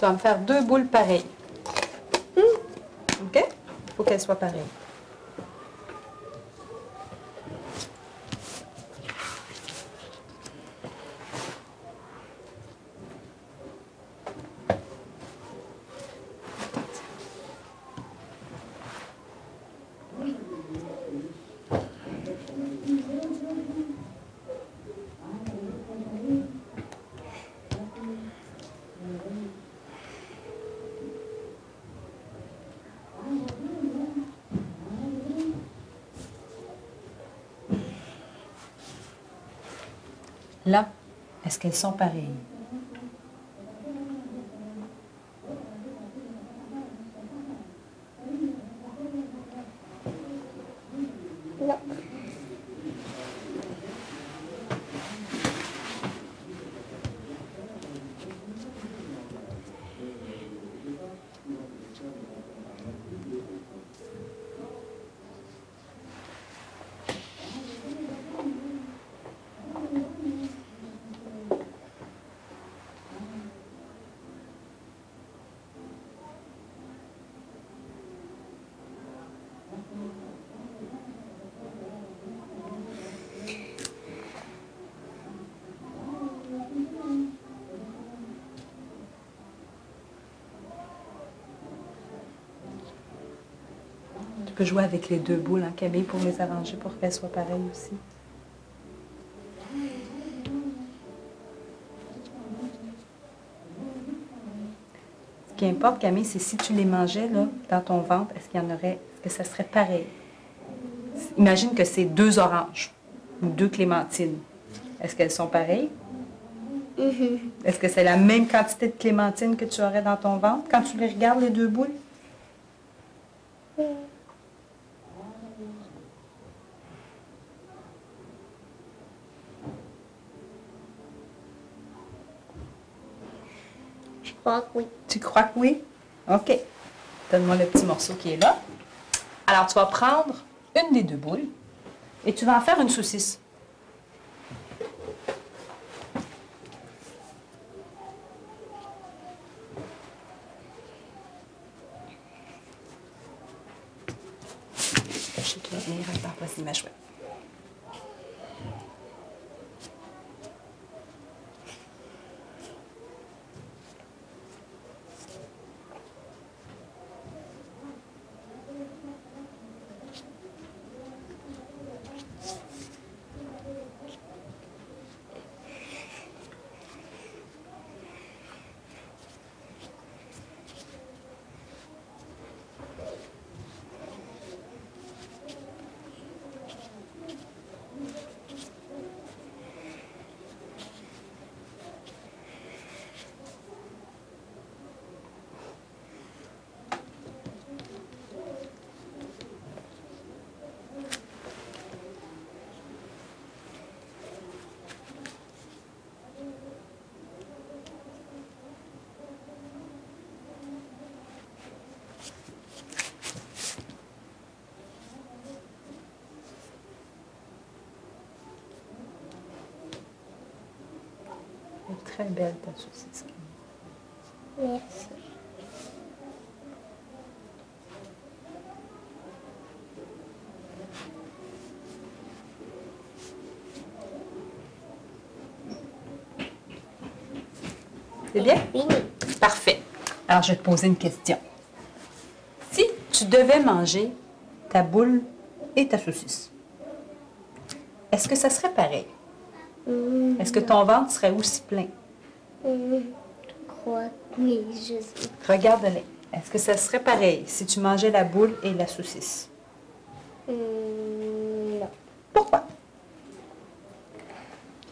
Tu vas me faire deux boules pareilles. OK? Il faut qu'elles soient pareilles. Là, est-ce qu'elles sont pareilles? Peux jouer avec les deux boules, hein, Camille, pour les arranger pour qu'elles soient pareilles aussi. Ce qui importe, Camille, c'est si tu les mangeais là, dans ton ventre, est-ce qu'il y en aurait, est-ce que ça serait pareil? Imagine que c'est deux oranges ou deux clémentines. Est-ce qu'elles sont pareilles? Est-ce que c'est la même quantité de clémentines que tu aurais dans ton ventre quand tu les regardes, les deux boules? Tu crois que oui? OK. Donne-moi le petit morceau qui est là. Alors, tu vas prendre une des deux boules et tu vas en faire une saucisse. Je voici ma chouette. Très belle ta saucisse. Merci. C'est bien? Oui. Parfait. Alors, je vais te poser une question. Si tu devais manger ta boule et ta saucisse, est-ce que ça serait pareil? Est-ce que ton ventre serait aussi plein? je crois que oui, je sais. Regarde-les. Est-ce que ça serait pareil si tu mangeais la boule et la saucisse? Hum, non. Pourquoi?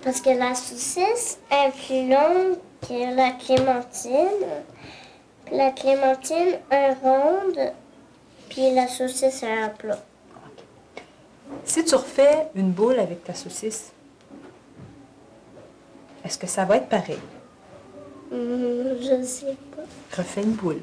Parce que la saucisse est plus longue que la clémentine. La clémentine est ronde, puis la saucisse est à plat. Si tu refais une boule avec ta saucisse, est-ce que ça va être pareil? Hum, je sais pas. Refais une boule.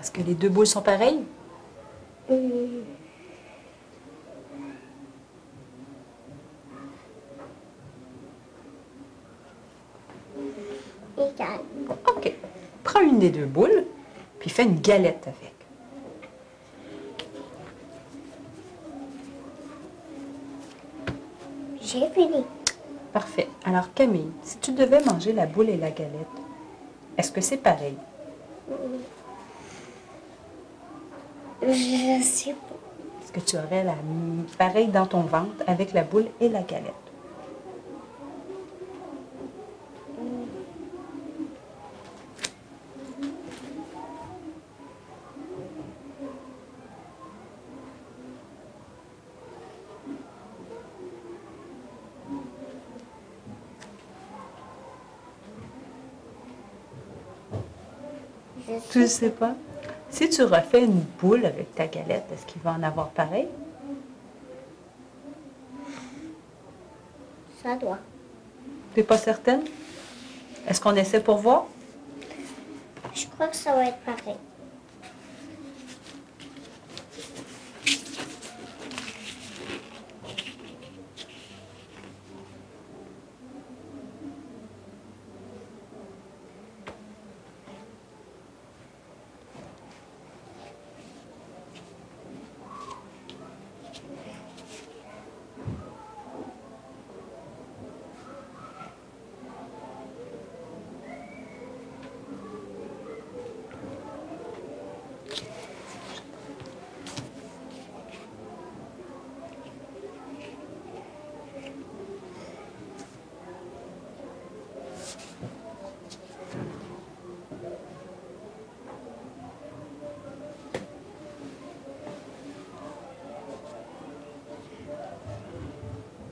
Est-ce que les deux boules sont pareilles? Égal. OK. Prends une des deux boules, puis fais une galette avec. J'ai fini. Parfait. Alors, Camille, si tu devais manger la boule et la galette, est-ce que c'est pareil? Je sais pas. Est-ce que tu aurais la m- pareil dans ton ventre avec la boule et la galette? Je Tu sais pas? Si tu refais une boule avec ta galette, est-ce qu'il va en avoir pareil? Ça doit. Tu n'es pas certaine? Est-ce qu'on essaie pour voir? Je crois que ça va être pareil.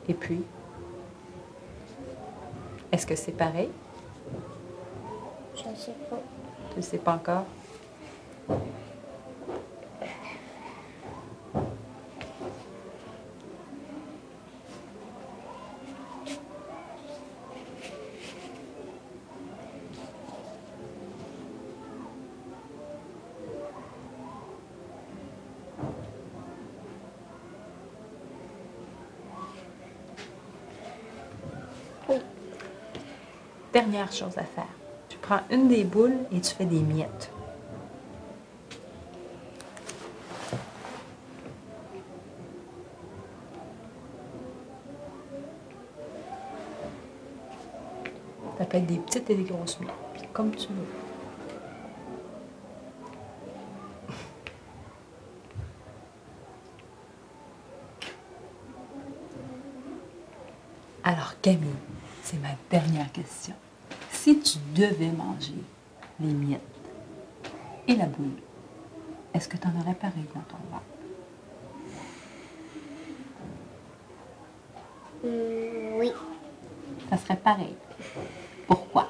Et puis? Est-ce que c'est pareil? Je sais pas. Tu ne sais pas encore? Dernière chose à faire. Tu prends une des boules et tu fais des miettes. Ça peut être des petites et des grosses miettes, comme tu veux. Alors Camille, c'est ma dernière question. Si tu devais manger les miettes et la boule, est-ce que tu en aurais pareil dans ton ventre? Hum, oui. Ça serait pareil. Pourquoi?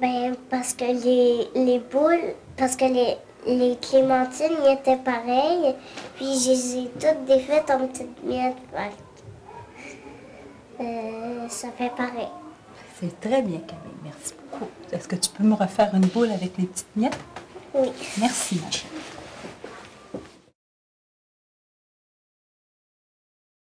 Ben, parce que les, les boules, parce que les, les clémentines y étaient pareilles, puis je les ai toutes défaites en petites miettes. euh, ça fait pareil. C'est très bien Camille, merci beaucoup. Est-ce que tu peux me refaire une boule avec les petites miettes? Oui. Merci ma chérie.